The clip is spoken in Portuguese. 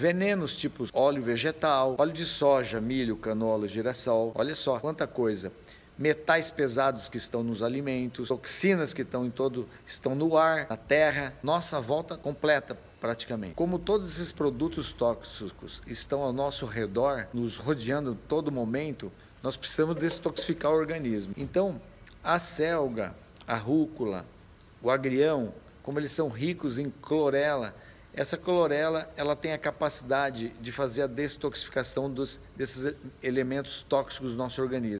Venenos tipos óleo vegetal, óleo de soja, milho, canola, girassol. Olha só quanta coisa metais pesados que estão nos alimentos, toxinas que estão em todo, estão no ar, na terra, nossa volta completa praticamente. Como todos esses produtos tóxicos estão ao nosso redor, nos rodeando todo momento, nós precisamos desintoxicar o organismo. Então, a selga, a rúcula, o agrião, como eles são ricos em clorela, essa clorela ela tem a capacidade de fazer a desintoxicação dos, desses elementos tóxicos do nosso organismo.